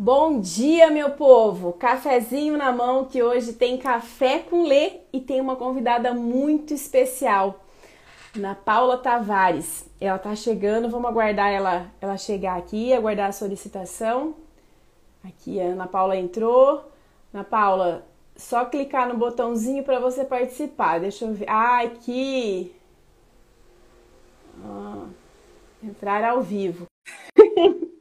Bom dia, meu povo! Cafezinho na mão que hoje tem café com lê e tem uma convidada muito especial, Ana Paula Tavares. Ela tá chegando, vamos aguardar ela, ela chegar aqui, aguardar a solicitação. Aqui a Ana Paula entrou. Ana Paula, só clicar no botãozinho para você participar. Deixa eu ver. Ah, aqui. Ah, entrar ao vivo.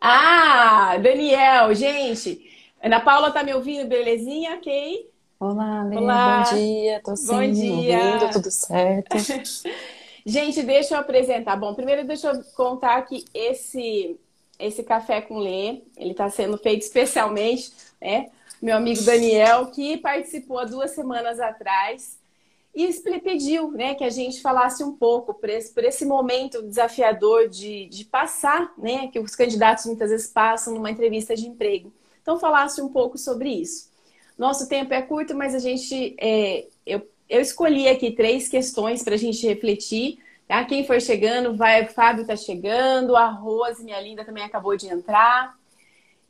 ah, Daniel, gente. Ana Paula tá me ouvindo, belezinha? Ok? Olá, Lê, Olá. bom dia. Tô sim, bom dia. ouvindo, tudo certo. gente, deixa eu apresentar. Bom, primeiro deixa eu contar que esse esse café com Lê, ele está sendo feito especialmente, né? Meu amigo Daniel, que participou há duas semanas atrás e pediu né, que a gente falasse um pouco por esse, por esse momento desafiador de, de passar, né, que os candidatos muitas vezes passam numa entrevista de emprego. Então, falasse um pouco sobre isso. Nosso tempo é curto, mas a gente, é, eu, eu escolhi aqui três questões para a gente refletir. Tá? Quem for chegando, vai, o Fábio está chegando, a Rose, minha linda, também acabou de entrar.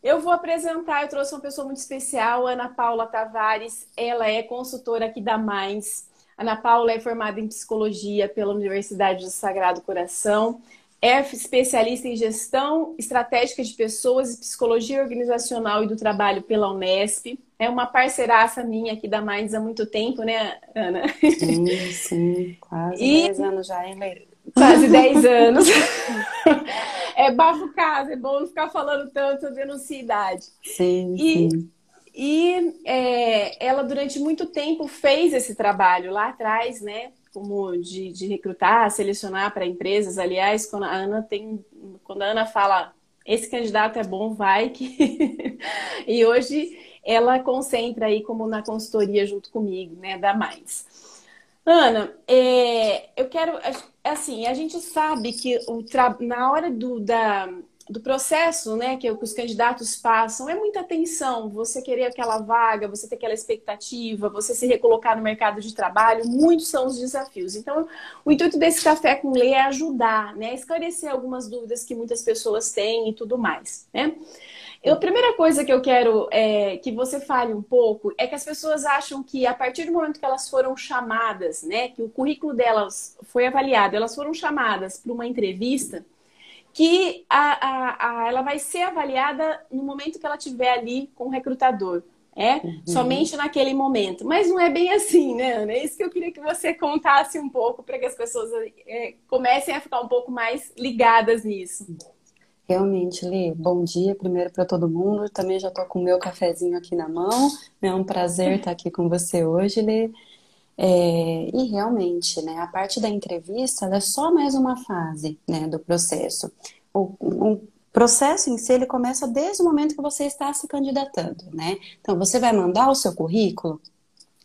Eu vou apresentar, eu trouxe uma pessoa muito especial, Ana Paula Tavares. Ela é consultora aqui da Minds. Ana Paula é formada em psicologia pela Universidade do Sagrado Coração, é especialista em gestão estratégica de pessoas e psicologia organizacional e do trabalho pela Unesp. É uma parceiraça minha aqui da Minds há muito tempo, né, Ana? Sim, sim, quase e... 10 anos já, hein, Leila? Quase 10 anos. é bafo casa, é bom não ficar falando tanto, eu denuncio idade. Sim, e... sim. E é, ela, durante muito tempo, fez esse trabalho lá atrás, né? Como de, de recrutar, selecionar para empresas. Aliás, quando a Ana tem. Quando a Ana fala esse candidato é bom, vai que. e hoje ela concentra aí como na consultoria junto comigo, né, da Mais. Ana, é, eu quero, assim, a gente sabe que o tra... na hora do, da, do processo né, que os candidatos passam, é muita tensão. Você querer aquela vaga, você ter aquela expectativa, você se recolocar no mercado de trabalho, muitos são os desafios. Então, o intuito desse café com lei é ajudar, né, esclarecer algumas dúvidas que muitas pessoas têm e tudo mais. Né? Eu, a primeira coisa que eu quero é, que você fale um pouco é que as pessoas acham que a partir do momento que elas foram chamadas, né, que o currículo delas foi avaliado, elas foram chamadas para uma entrevista que a, a, a, ela vai ser avaliada no momento que ela estiver ali com o recrutador. É uhum. somente naquele momento. Mas não é bem assim, né, Ana? É isso que eu queria que você contasse um pouco para que as pessoas é, comecem a ficar um pouco mais ligadas nisso. Realmente, Lê, bom dia primeiro para todo mundo. Também já estou com o meu cafezinho aqui na mão. É um prazer estar aqui com você hoje, Lê. É, e realmente, né, a parte da entrevista é só mais uma fase né, do processo. O, o, processo em si ele começa desde o momento que você está se candidatando, né? Então você vai mandar o seu currículo,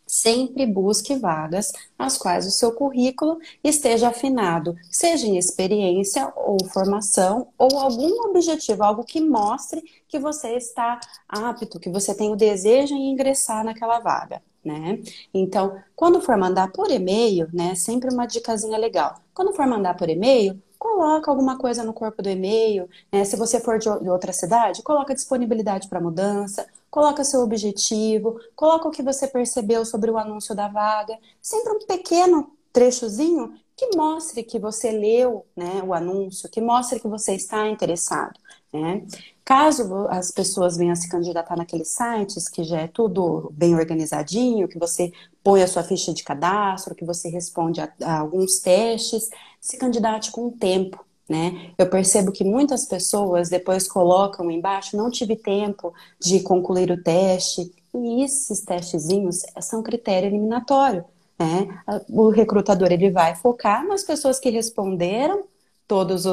sempre busque vagas as quais o seu currículo esteja afinado, seja em experiência ou formação ou algum objetivo, algo que mostre que você está apto, que você tem o desejo em ingressar naquela vaga né? Então, quando for mandar por e-mail, né, sempre uma dicasinha legal. Quando for mandar por e-mail, coloca alguma coisa no corpo do e-mail, né? Se você for de outra cidade, coloca disponibilidade para mudança, coloca seu objetivo, coloca o que você percebeu sobre o anúncio da vaga, sempre um pequeno trechozinho que mostre que você leu né, o anúncio, que mostre que você está interessado. Né? Caso as pessoas venham se candidatar naqueles sites, que já é tudo bem organizadinho, que você põe a sua ficha de cadastro, que você responde a, a alguns testes, se candidate com o tempo. Né? Eu percebo que muitas pessoas depois colocam embaixo, não tive tempo de concluir o teste, e esses testezinhos são critério eliminatório. Né? O recrutador ele vai focar nas pessoas que responderam todas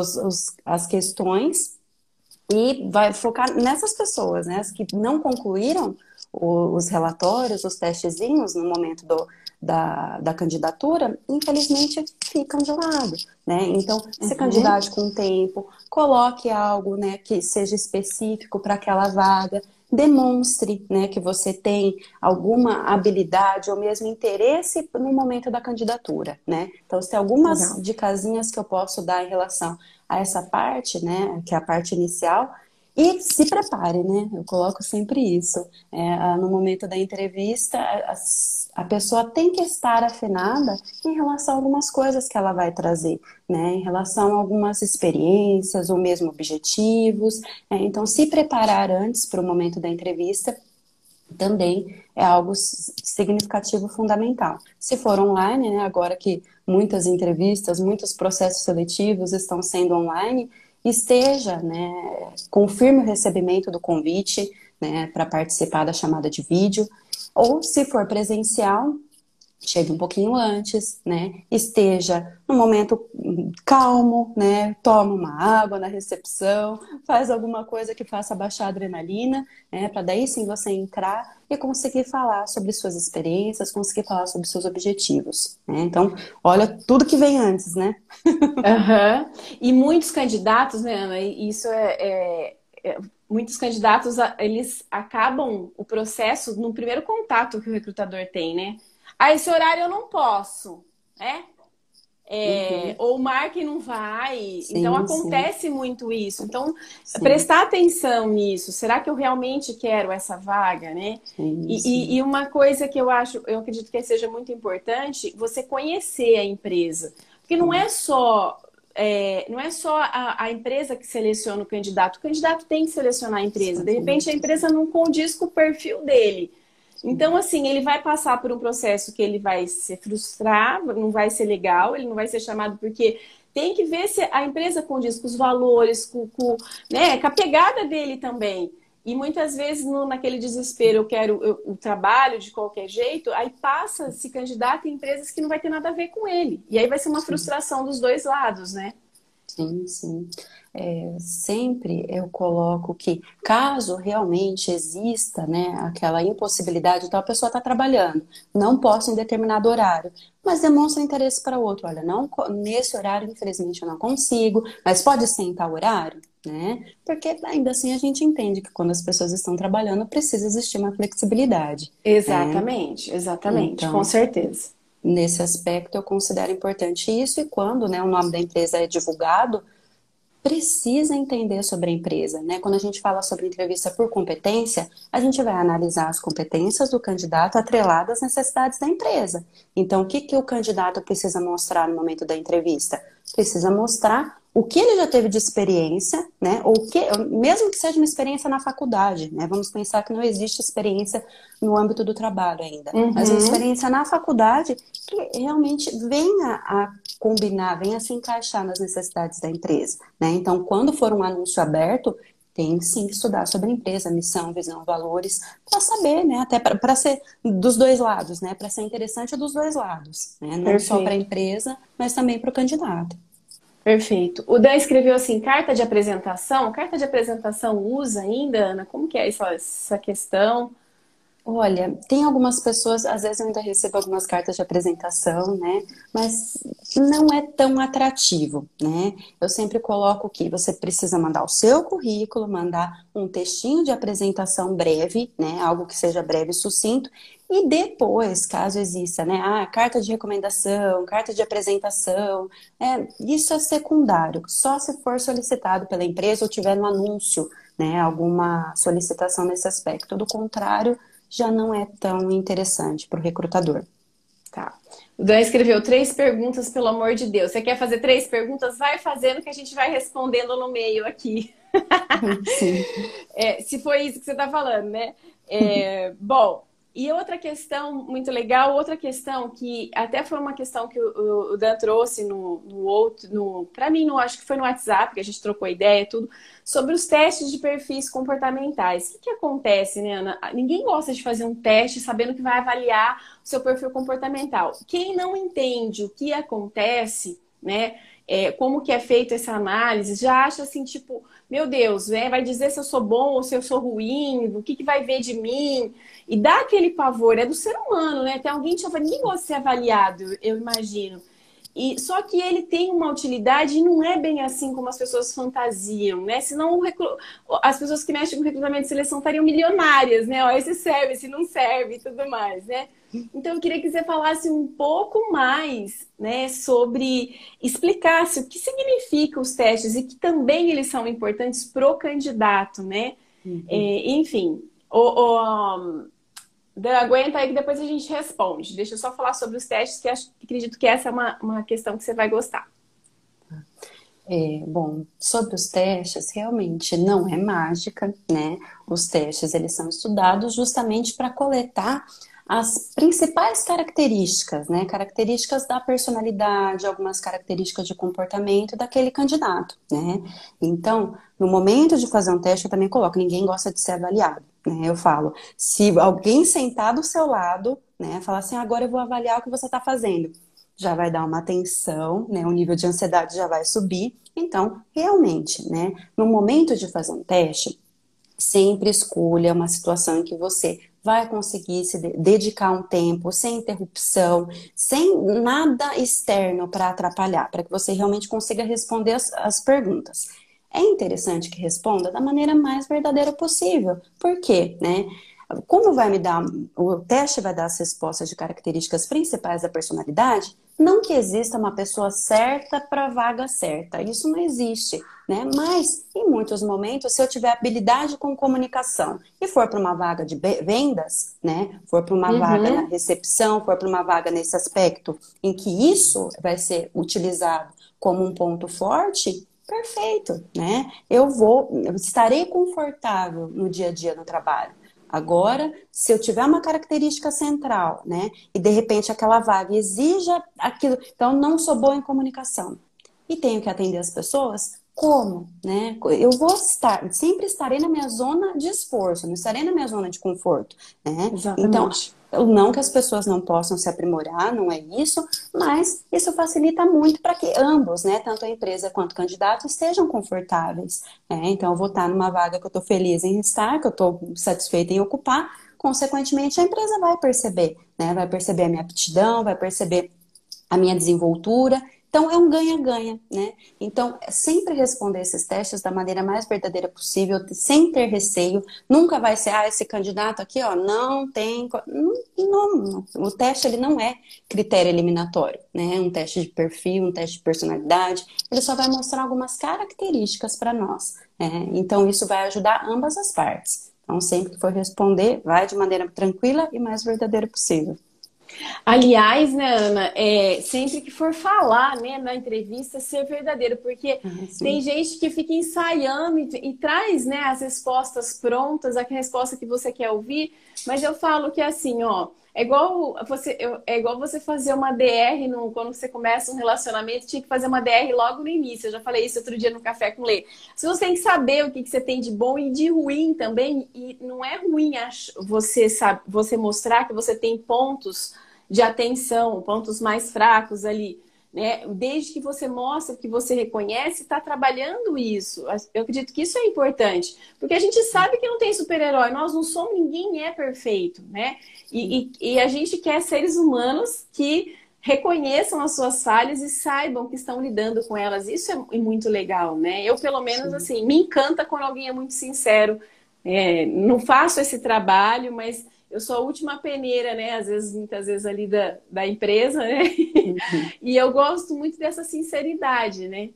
as questões e vai focar nessas pessoas, né, as que não concluíram os relatórios, os testezinhos no momento do, da, da candidatura, infelizmente ficam de lado, né? Então, se uhum. candidate com tempo, coloque algo, né, que seja específico para aquela vaga, demonstre, né, que você tem alguma habilidade ou mesmo interesse no momento da candidatura, né? Então, se tem algumas Legal. dicasinhas que eu posso dar em relação a essa parte, né, que é a parte inicial, e se prepare, né? Eu coloco sempre isso. É, no momento da entrevista, a, a, pessoa tem que estar afinada em relação a algumas coisas que ela vai trazer, né? Em relação a algumas experiências ou mesmo objetivos. É, então, se preparar antes para o momento da entrevista também é algo significativo, fundamental. Se for online, né, agora que muitas entrevistas, muitos processos seletivos estão sendo online, esteja, né, confirme o recebimento do convite, né, para participar da chamada de vídeo, ou se for presencial, chegue um pouquinho antes, né? Esteja no momento calmo, né? Toma uma água na recepção, faz alguma coisa que faça baixar a adrenalina, né? Para daí sim você entrar e conseguir falar sobre suas experiências, conseguir falar sobre seus objetivos. Né? Então, olha tudo que vem antes, né? uhum. E muitos candidatos, né, Ana? Isso é, é, é muitos candidatos eles acabam o processo no primeiro contato que o recrutador tem, né? Ah, esse horário eu não posso, né? É, uhum. Ou o marketing não vai. Sim, então acontece sim. muito isso. Então, sim. prestar atenção nisso. Será que eu realmente quero essa vaga, né? E, e, uma coisa que eu acho, eu acredito que seja muito importante, você conhecer a empresa. Porque não é só. É, não é só a, a, empresa que seleciona o candidato, o candidato tem que selecionar a empresa. De repente, a empresa não condiz com o perfil dele. Então, assim, ele vai passar por um processo que ele vai se frustrar, não vai ser legal, ele não vai ser chamado porque tem que ver se a empresa condiz com os valores, com, com, né, com a pegada dele também. E muitas vezes, no, naquele desespero, eu quero o trabalho de qualquer jeito, aí passa, se candidata em empresas que não vai ter nada a ver com ele. E aí vai ser uma frustração dos dois lados, né? Sim, sim é, sempre eu coloco que, caso realmente exista né, aquela impossibilidade, então a pessoa está trabalhando, não posso em determinado horário, mas demonstra interesse para outro. Olha, não, nesse horário, infelizmente, eu não consigo, mas pode ser em tal horário, né? Porque ainda assim a gente entende que quando as pessoas estão trabalhando, precisa existir uma flexibilidade. Exatamente, né? exatamente, então, com certeza. Nesse aspecto, eu considero importante isso, e quando né, o nome da empresa é divulgado, precisa entender sobre a empresa, né? Quando a gente fala sobre entrevista por competência, a gente vai analisar as competências do candidato atreladas às necessidades da empresa. Então, o que, que o candidato precisa mostrar no momento da entrevista? Precisa mostrar o que ele já teve de experiência, né? Ou que, mesmo que seja uma experiência na faculdade, né? Vamos pensar que não existe experiência no âmbito do trabalho ainda, uhum. mas uma experiência na faculdade que realmente venha a combinar, venha a se encaixar nas necessidades da empresa, né? Então, quando for um anúncio aberto, tem sim que estudar sobre a empresa, missão, visão, valores, para saber, né? Até para ser dos dois lados, né? Para ser interessante dos dois lados, né? Não Perfeito. só para a empresa, mas também para o candidato. Perfeito. O Dan escreveu assim, carta de apresentação. Carta de apresentação usa ainda, Ana? Como que é essa, essa questão? Olha, tem algumas pessoas, às vezes eu ainda recebo algumas cartas de apresentação, né? Mas não é tão atrativo, né? Eu sempre coloco que você precisa mandar o seu currículo, mandar um textinho de apresentação breve, né? Algo que seja breve e sucinto. E depois, caso exista, né? Ah, carta de recomendação, carta de apresentação, é, isso é secundário. Só se for solicitado pela empresa ou tiver no anúncio, né? Alguma solicitação nesse aspecto. Do contrário, já não é tão interessante para o recrutador. Tá. O Dan escreveu três perguntas, pelo amor de Deus. Você quer fazer três perguntas? Vai fazendo que a gente vai respondendo no meio aqui. Sim. É, se foi isso que você está falando, né? É, bom, e outra questão muito legal, outra questão que até foi uma questão que o, Dan trouxe no, no outro, no, para mim, no, acho que foi no WhatsApp, que a gente trocou ideia tudo, sobre os testes de perfis comportamentais. O que, que acontece, né, Ana? Ninguém gosta de fazer um teste sabendo que vai avaliar o seu perfil comportamental. Quem não entende o que acontece, né, é, como que é feita essa análise, já acha assim, tipo, meu Deus, né, vai dizer se eu sou bom ou se eu sou ruim, o que, que vai ver de mim. E dá aquele pavor, é do ser humano, né? Tem alguém gosta de ser avaliado, eu imagino. E, só que ele tem uma utilidade e não é bem assim como as pessoas fantasiam, né? Senão recru... as pessoas que mexem com recrutamento de seleção estariam milionárias, né? Ó, esse serve, esse não serve e tudo mais, né? Então eu queria que você falasse um pouco mais, né, sobre explicasse o que significam os testes e que também eles são importantes para o candidato, né? Uhum. É, enfim, o, o aguenta aí que depois a gente responde. Deixa eu só falar sobre os testes, que acho, acredito que essa é uma, uma questão que você vai gostar. É, bom, sobre os testes, realmente não é mágica, né? Os testes, eles são estudados justamente para coletar as principais características, né? Características da personalidade, algumas características de comportamento daquele candidato, né? Então, no momento de fazer um teste, eu também coloco, ninguém gosta de ser avaliado. Né? Eu falo, se alguém sentar do seu lado, né, falar assim, agora eu vou avaliar o que você está fazendo, já vai dar uma atenção, né, o nível de ansiedade já vai subir. Então, realmente, né, no momento de fazer um teste, sempre escolha uma situação em que você vai conseguir se dedicar um tempo sem interrupção, sem nada externo para atrapalhar, para que você realmente consiga responder as, as perguntas é interessante que responda da maneira mais verdadeira possível. Por quê? Né? Como vai me dar, o teste vai dar as respostas de características principais da personalidade, não que exista uma pessoa certa para a vaga certa, isso não existe, né? Mas, em muitos momentos, se eu tiver habilidade com comunicação e for para uma vaga de vendas, né? For para uma uhum. vaga na recepção, for para uma vaga nesse aspecto em que isso vai ser utilizado como um ponto forte, perfeito, né? Eu vou, eu estarei confortável no dia a dia no trabalho. Agora, se eu tiver uma característica central, né, e de repente aquela vaga exija aquilo, então não sou boa em comunicação e tenho que atender as pessoas, como, né? Eu vou estar, sempre estarei na minha zona de esforço, não estarei na minha zona de conforto, né? Exatamente. Então, não que as pessoas não possam se aprimorar, não é isso, mas isso facilita muito para que ambos, né, tanto a empresa quanto o candidato, estejam confortáveis. Né? Então, eu vou estar numa vaga que eu estou feliz em estar, que eu estou satisfeita em ocupar, consequentemente, a empresa vai perceber, né? vai perceber a minha aptidão, vai perceber a minha desenvoltura então, é um ganha-ganha, né? Então, é sempre responder esses testes da maneira mais verdadeira possível, sem ter receio. Nunca vai ser, ah, esse candidato aqui, ó, não tem... Não, não, o teste, ele não é critério eliminatório, né? Um teste de perfil, um teste de personalidade. Ele só vai mostrar algumas características para nós. Né? Então, isso vai ajudar ambas as partes. Então, sempre que for responder, vai de maneira tranquila e mais verdadeira possível. Aliás, né, Ana, é, sempre que for falar né, na entrevista, ser verdadeiro, porque ah, tem gente que fica ensaiando e, e, traz né, as respostas prontas, a resposta que você quer ouvir, mas eu falo que assim, ó, é igual você, é igual você fazer uma DR no, quando você começa um relacionamento, tinha que fazer uma DR logo no início. Eu já falei isso outro dia no Café com Lê. Se você tem que saber o que, que você tem de bom e de ruim também, e não é ruim você, sabe, você mostrar que você tem pontos de atenção, pontos mais fracos ali. Né? Desde que você mostra que você reconhece, está trabalhando isso. Eu acredito que isso é importante, porque a gente sabe que não tem super-herói, nós não somos, ninguém é perfeito, né? E, e, e, a gente quer seres humanos que reconheçam as suas falhas e saibam que estão lidando com elas. Isso é muito legal, né? Eu, pelo menos, Sim. assim, me encanta quando alguém é muito sincero. É, não faço esse trabalho, mas eu sou a última peneira, né? Às vezes, muitas vezes ali da, da empresa, né? Uhum. e eu gosto muito dessa sinceridade, né?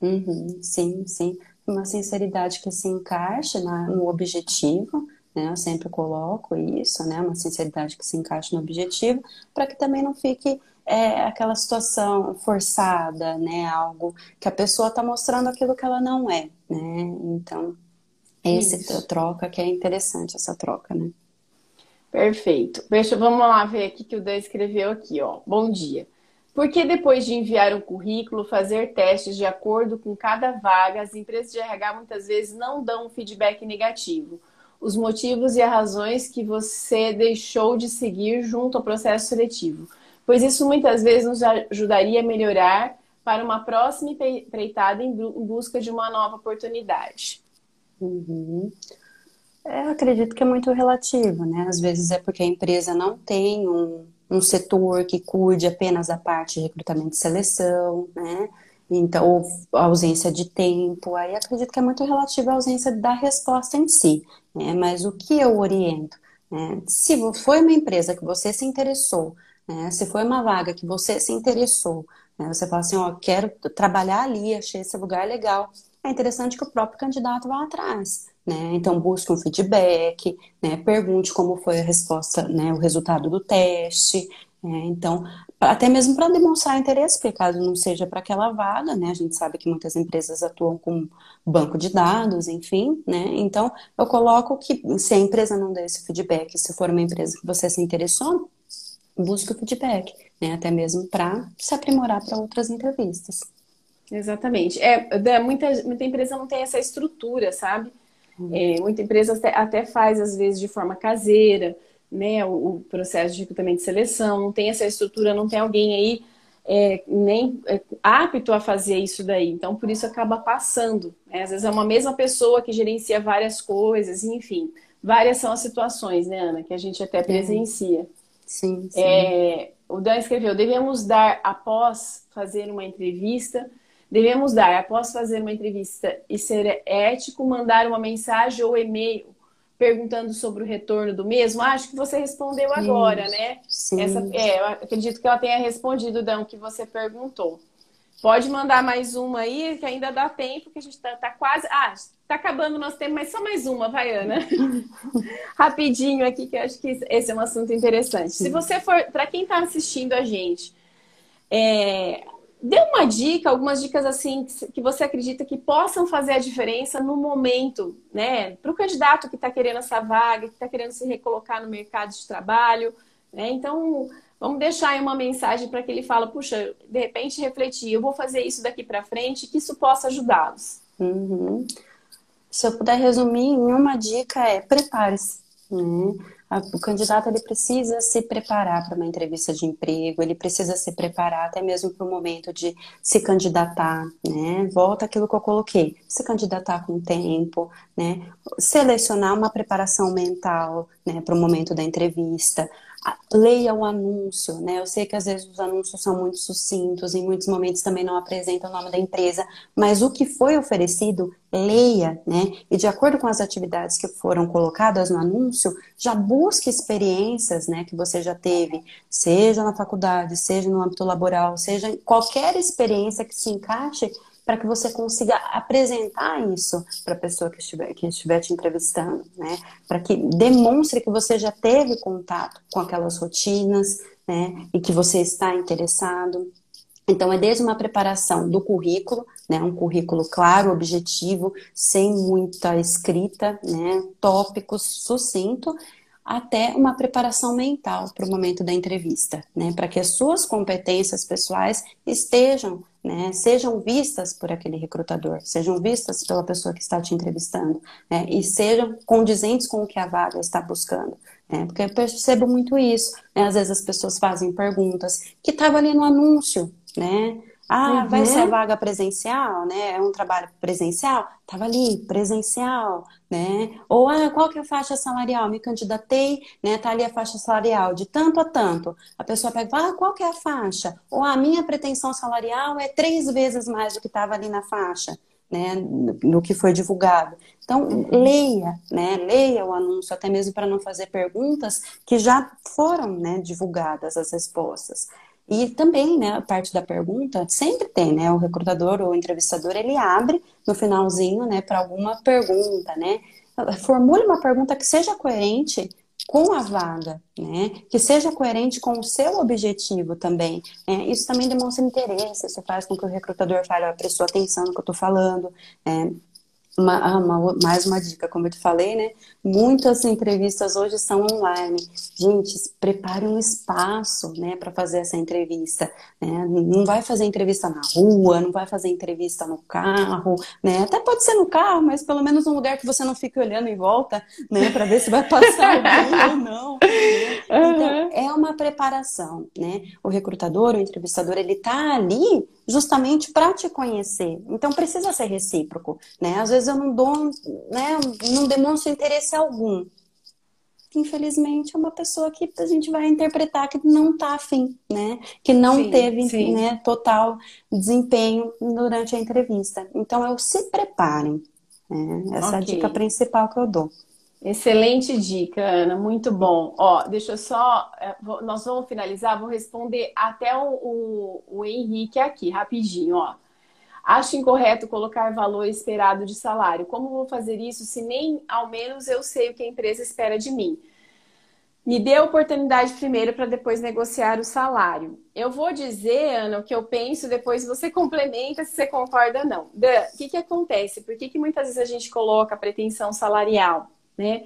Uhum. Sim, sim. Uma sinceridade que se encaixa na, no objetivo, né? Eu sempre coloco isso, né? Uma sinceridade que se encaixa no objetivo, para que também não fique é, aquela situação forçada, né? Algo que a pessoa está mostrando aquilo que ela não é, né? Então, esse isso. troca que é interessante, essa troca, né? Perfeito. Deixa, vamos lá ver aqui que o Dan escreveu aqui, ó. Bom dia. Por que depois de enviar um currículo, fazer testes de acordo com cada vaga, as empresas de RH muitas vezes não dão um feedback negativo? Os motivos e as razões que você deixou de seguir junto ao processo seletivo. Pois isso muitas vezes nos ajudaria a melhorar para uma próxima empreitada em busca de uma nova oportunidade. Uhum. É, eu acredito que é muito relativo, né? Às vezes é porque a empresa não tem um, um setor que cuide apenas da parte de recrutamento e seleção, né? Então, a ausência de tempo, aí acredito que é muito relativo à ausência da resposta em si, né? Mas o que eu oriento? Né? Se foi uma empresa que você se interessou, né? se foi uma vaga que você se interessou, né? você fala assim, ó, quero trabalhar ali, achei esse lugar legal, é interessante que o próprio candidato vá atrás. Né? Então, busque um feedback, né? pergunte como foi a resposta, né? o resultado do teste. Né? Então, até mesmo para demonstrar interesse, porque caso não seja para aquela vaga, né? A gente sabe que muitas empresas atuam com banco de dados, enfim, né? Então, eu coloco que se a empresa não der esse feedback, se for uma empresa que você se interessou, busque o feedback? Até mesmo para se aprimorar para outras entrevistas. Exatamente. É, muita, muita empresa não tem essa estrutura, sabe? É, muita empresa até, até, faz, às vezes, de forma caseira, né? O, o, processo de recrutamento e seleção, não tem essa estrutura, não tem alguém aí é, nem é, apto a fazer isso daí. Então, por isso acaba passando. Né? Às vezes é uma mesma pessoa que gerencia várias coisas, enfim. Várias são as situações, né, Ana, que a gente até presencia. Sim, sim. É, o Dan escreveu: devemos dar, após fazer uma entrevista, Devemos dar, após fazer uma entrevista e ser ético, mandar uma mensagem ou e-mail perguntando sobre o retorno do mesmo? Ah, acho que você respondeu agora, né? Sim. Essa, é, eu acredito que ela tenha respondido, Dão, que você perguntou. Pode mandar mais uma aí, que ainda dá tempo, que a gente tá, tá quase. Ah, tá acabando o nosso tempo, mas só mais uma, vai, Ana. Rapidinho aqui, que eu acho que esse é um assunto interessante. Sim. Se você for, para quem está assistindo a gente, é, dê uma dica, algumas dicas assim que você acredita que possam fazer a diferença no momento, né? Para o candidato que está querendo essa vaga, que está querendo se recolocar no mercado de trabalho, né? Então, vamos deixar aí uma mensagem para que ele fala, puxa, de repente refletir, eu vou fazer isso daqui para frente, que isso possa ajudá-los. Uhum. Se eu puder resumir em uma dica é prepare-se. Né? O candidato ele precisa se preparar para uma entrevista de emprego, ele precisa se preparar até mesmo para o momento de se candidatar, né? Volta aquilo que eu coloquei, se candidatar com tempo, né? Selecionar uma preparação mental, né, para o momento da entrevista, leia o anúncio, né? Eu sei que às vezes os anúncios são muito sucintos, em muitos momentos também não apresentam o nome da empresa, mas o que foi oferecido, leia, né? E de acordo com as atividades que foram colocadas no anúncio, já busque experiências, né, que você já teve, seja na faculdade, seja no âmbito laboral, seja qualquer experiência que se encaixe para que você consiga apresentar isso para a pessoa que estiver, que estiver te entrevistando, né? Para que demonstre que você já teve contato com aquelas rotinas, né? E que você está interessado. Então, é desde uma preparação do currículo, né, um currículo claro, objetivo, sem muita escrita, né, tópicos, sucinto, até uma preparação mental para o momento da entrevista, né, para que as suas competências pessoais estejam né, sejam vistas por aquele recrutador, sejam vistas pela pessoa que está te entrevistando, né, e sejam condizentes com o que a vaga está buscando. Né, porque eu percebo muito isso. Né, às vezes as pessoas fazem perguntas que estavam ali no anúncio, né? Ah, uhum. vai ser uhum. vaga presencial, né? É um trabalho presencial? Tava ali, presencial, né? Ou, ah, qual que é a faixa salarial? Me candidatei, né? Tá ali a faixa salarial de tanto a tanto. A pessoa pega, ah, qual que é a faixa? Ou a minha pretensão salarial é três vezes mais do que estava ali na faixa. Né, no que foi divulgado. Então, leia, né, leia o anúncio, até mesmo para não fazer perguntas que já foram né, divulgadas as respostas. E também, né, a parte da pergunta, sempre tem, né, o recrutador ou o entrevistador, ele abre no finalzinho, né, para alguma pergunta, né? Formule uma pergunta que seja coerente com a vaga, né? Que seja coerente com o seu objetivo também. Né? Isso também demonstra interesse, isso faz com que o recrutador fale, prestou atenção no que eu estou falando. É, uma, ah, uma, mais uma dica, como eu te falei, né? Muitas entrevistas hoje são online. Gente, prepare um espaço, né, para fazer essa entrevista. Né? Não vai fazer entrevista na rua, não vai fazer entrevista no carro, né? Até pode ser no carro, mas pelo menos um lugar que você não fique olhando em volta, né, para ver se vai passar alguém ou não. Né? Então, é uma preparação, né? O recrutador, o entrevistador, ele tá ali justamente para te conhecer. Então precisa ser recíproco, né? Às vezes eu não dou, né, não demonstro interesse algum. infelizmente, é uma pessoa que a gente vai interpretar que não está afim, né? Que não sim, teve sim. Né, total desempenho durante a entrevista. Então, eu se preparem. Né? Essa okay. é a dica principal que eu dou. Excelente dica, Ana, muito bom. Ó, deixa eu só, é, nós vamos finalizar, vou responder até o, o, o Henrique aqui, rapidinho, ó. Acho incorreto colocar valor esperado de salário. Como vou fazer isso se nem ao menos eu sei o que a empresa espera de mim? Me dê a oportunidade primeiro para depois negociar o salário. Eu vou dizer, Ana, o que eu penso, depois você complementa se você concorda ou não. Dan, o que, que acontece? Por que, que muitas vezes a gente coloca pretensão salarial? Né?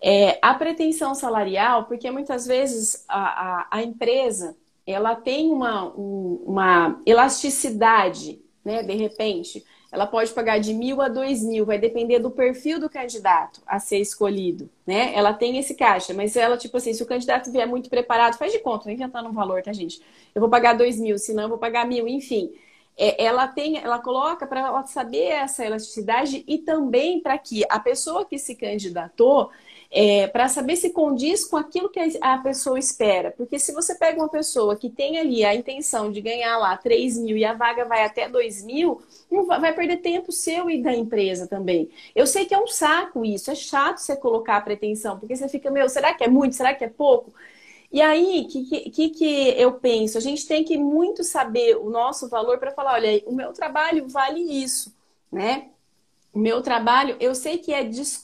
É, a pretensão salarial, porque muitas vezes a, a, a empresa ela tem uma, um, uma elasticidade, né? De repente, ela pode pagar de mil a dois mil, vai depender do perfil do candidato a ser escolhido, né? Ela tem esse caixa, mas ela, tipo assim, se o candidato vier muito preparado, faz de conta, não inventando um valor, tá, gente? Eu vou pagar dois mil, senão eu vou pagar mil, enfim é, ela tem, ela coloca para ela saber essa elasticidade e também para que a pessoa que se candidatou é, para saber se condiz com aquilo que a pessoa espera. Porque se você pega uma pessoa que tem ali a intenção de ganhar lá 3 mil e a vaga vai até 2 mil, vai perder tempo seu e da empresa também. Eu sei que é um saco isso, é chato você colocar a pretensão, porque você fica, meu, será que é muito? Será que é pouco? E aí, o que, que, que eu penso? A gente tem que muito saber o nosso valor para falar, olha, o meu trabalho vale isso, né? O meu trabalho, eu sei que é,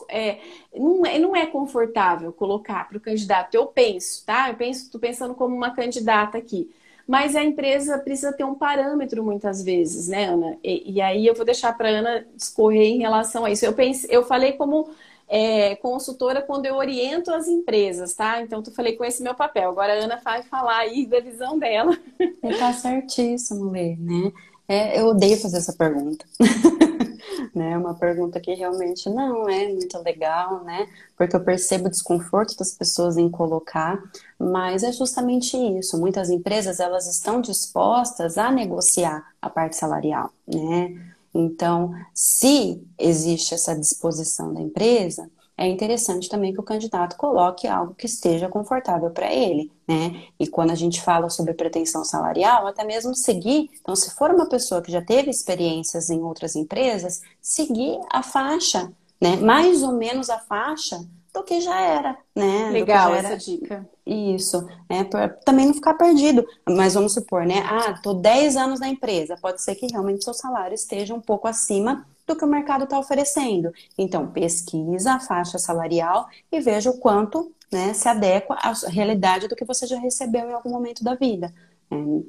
é, não, é não é confortável colocar para o candidato. Eu penso, tá? Eu penso, estou pensando como uma candidata aqui. Mas a empresa precisa ter um parâmetro muitas vezes, né, Ana? E, e aí eu vou deixar para Ana discorrer em relação a isso. Eu, pense, eu falei como é, consultora quando eu oriento as empresas, tá? Então, tu falei com esse meu papel. Agora a Ana vai falar aí da visão dela. E tá certíssimo, Lê, né? É, eu odeio fazer essa pergunta. né? Uma pergunta que realmente não é muito legal, né? Porque eu percebo o desconforto das pessoas em colocar, mas é justamente isso. Muitas empresas elas estão dispostas a negociar a parte salarial, né? Então, se existe essa disposição da empresa, é interessante também que o candidato coloque algo que esteja confortável para ele, né? E quando a gente fala sobre pretensão salarial, até mesmo seguir. Então, se for uma pessoa que já teve experiências em outras empresas, seguir a faixa, né? Mais ou menos a faixa do que já era, né? Legal era... essa dica. Isso, né? Pra também não ficar perdido. Mas vamos supor, né? Ah, tô 10 anos na empresa. Pode ser que realmente seu salário esteja um pouco acima do que o mercado está oferecendo. Então, pesquisa a faixa salarial e veja o quanto né, se adequa à realidade do que você já recebeu em algum momento da vida. Né?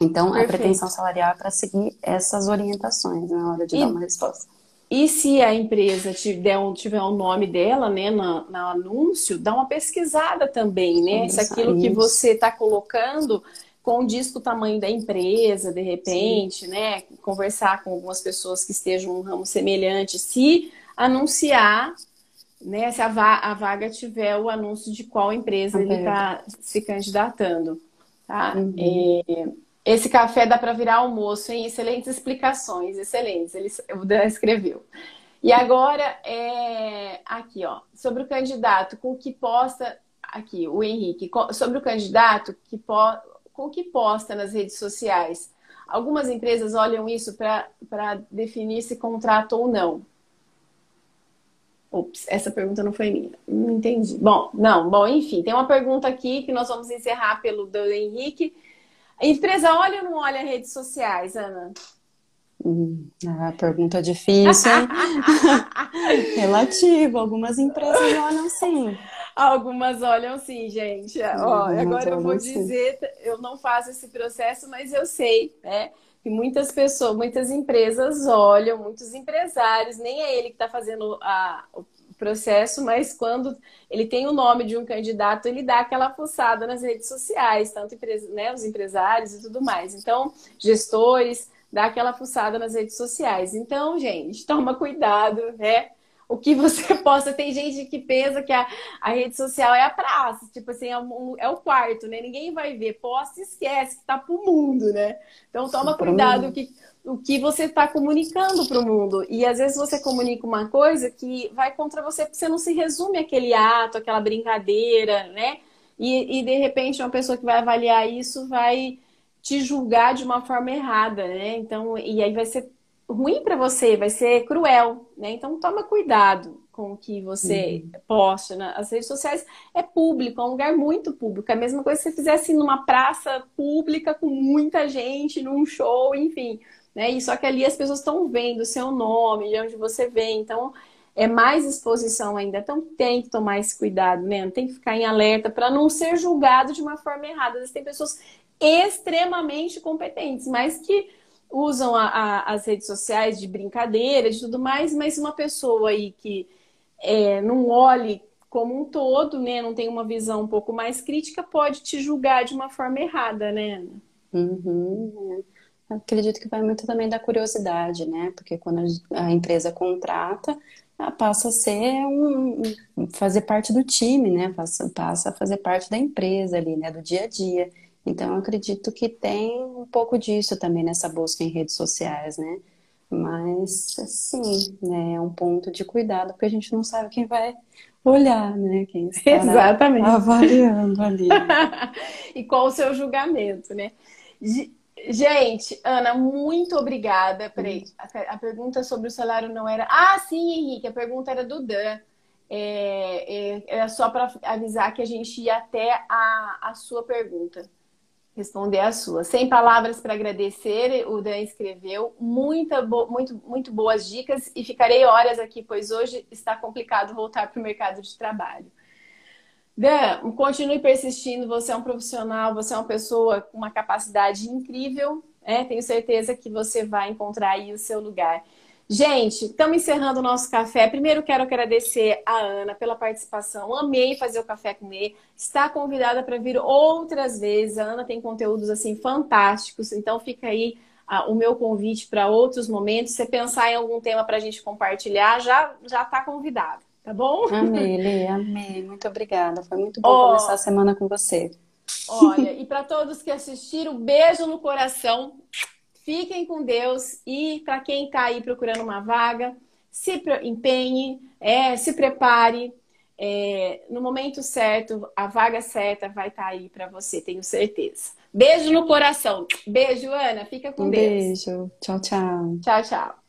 Então, Perfeito. a pretensão salarial é para seguir essas orientações na hora de e... dar uma resposta. E se a empresa tiver um, tiver um nome dela, né, no, no anúncio, dá uma pesquisada também, né? Se aquilo que você está colocando condiz com o tamanho da empresa, de repente, Sim. né? Conversar com algumas pessoas que estejam num ramo semelhante, se anunciar, né? Se a, va a vaga tiver o anúncio de qual empresa ele está se candidatando, tá? Uhum. É, esse café dá para virar almoço, hein? Excelentes explicações, excelentes. Ele escreveu. E agora, é... aqui, ó, sobre o candidato com que posta, aqui, o Henrique, sobre o candidato que po... com que posta nas redes sociais. Algumas empresas olham isso para definir se contrato ou não. Ops, essa pergunta não foi minha. Não entendi. Bom, não, bom, enfim, tem uma pergunta aqui que nós vamos encerrar pelo Henrique a empresa olha ou não olha redes sociais, Ana? Hum, a pergunta difícil? Relativo. Algumas empresas olham sim. Algumas olham sim, gente. Ó, agora eu vou dizer, eu não faço esse processo, mas eu sei, né? Que muitas pessoas, muitas empresas olham, muitos empresários, nem é ele que está fazendo a, processo, mas quando ele tem o nome de um candidato, ele dá aquela fuçada nas redes sociais, tanto né, os empresários e tudo mais. Então, gestores, dá aquela fuçada nas redes sociais. Então, gente, toma cuidado, né? o que você posta. Tem gente que pensa que a, a rede social é a praça, tipo assim, é, um, é o quarto, né? Ninguém vai ver. Posta e esquece que tá pro mundo, né? Então toma cuidado que, o que você está comunicando para o mundo. E às vezes você comunica uma coisa que vai contra você, porque você não se resume aquele ato, aquela brincadeira, né? E, e de repente uma pessoa que vai avaliar isso vai te julgar de uma forma errada, né? Então, e aí vai ser ruim para você, vai ser cruel, né? Então toma cuidado com o que você uhum. posta nas redes sociais. É público, é um lugar muito público. É a mesma coisa se você fizesse numa praça pública com muita gente, num show, enfim. Né? E só que ali as pessoas estão vendo o seu nome, de onde você vem. Então é mais exposição ainda. Então tem que tomar esse cuidado, né? Tem que ficar em alerta para não ser julgado de uma forma errada. Às vezes tem pessoas extremamente competentes, mas que usam a, a, as redes sociais de brincadeira, de tudo mais, mas uma pessoa aí que é, não olhe como um todo, né, não tem uma visão um pouco mais crítica, pode te julgar de uma forma errada, né, Ana? Uhum. Acredito que vai muito também da curiosidade, né? Porque quando a empresa contrata, ela passa a ser um, fazer parte do time, né? Passa, passa a fazer parte da empresa ali, né? Do dia a dia. Então, eu acredito que tem um pouco disso também nessa busca em redes sociais, né? Mas, assim, né, é um ponto de cuidado, porque a gente não sabe quem vai olhar, né? Quem está Exatamente. avaliando ali. e qual o seu julgamento, né? Gente, Ana, muito obrigada. Peraí, a, a, pergunta sobre o salário não era. Ah, sim, Henrique, a pergunta era do Dan. É, é, era só para avisar que a gente ia até a, a sua pergunta responder a sua. Sem palavras para agradecer, o Dan escreveu muita muito, muito boas dicas e ficarei horas aqui, pois hoje está complicado voltar para o mercado de trabalho. Dan, continue persistindo, você é um profissional, você é uma pessoa com uma capacidade incrível, né? tenho certeza que você vai encontrar aí o seu lugar. Gente, estamos encerrando o nosso café. Primeiro quero agradecer a Ana pela participação. Amei fazer o café com ele. Está convidada para vir outras vezes. A Ana tem conteúdos assim fantásticos. Então fica aí ah, o meu convite para outros momentos. Se você pensar em algum tema para a gente compartilhar, já já está convidado, tá bom? Amei, Lê, amei. Muito obrigada. Foi muito bom oh, começar a semana com você. Olha, e para todos que assistiram, beijo no coração. Fiquem com Deus e para quem está aí procurando uma vaga, se empenhe, é, se prepare. É, no momento certo, a vaga certa vai estar tá aí para você, tenho certeza. Beijo no coração. Beijo, Ana. Fica com um Deus. Beijo. Tchau, tchau. Tchau, tchau.